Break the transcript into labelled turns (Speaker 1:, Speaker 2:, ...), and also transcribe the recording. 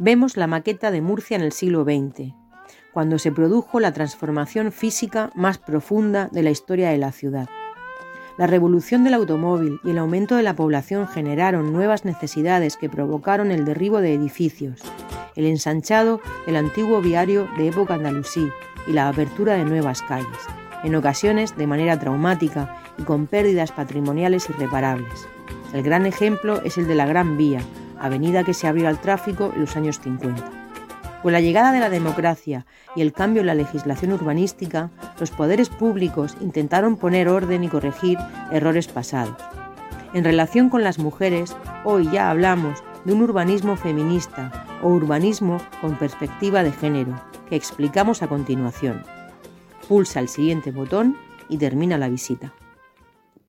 Speaker 1: Vemos la maqueta de Murcia en el siglo XX, cuando se produjo la transformación física más profunda de la historia de la ciudad. La revolución del automóvil y el aumento de la población generaron nuevas necesidades que provocaron el derribo de edificios, el ensanchado del antiguo viario de época andalusí y la apertura de nuevas calles, en ocasiones de manera traumática y con pérdidas patrimoniales irreparables. El gran ejemplo es el de la Gran Vía, avenida que se abrió al tráfico en los años 50. Con la llegada de la democracia y el cambio en la legislación urbanística, los poderes públicos intentaron poner orden y corregir errores pasados. En relación con las mujeres, hoy ya hablamos de un urbanismo feminista o urbanismo con perspectiva de género, que explicamos a continuación. Pulsa el siguiente botón y termina la visita.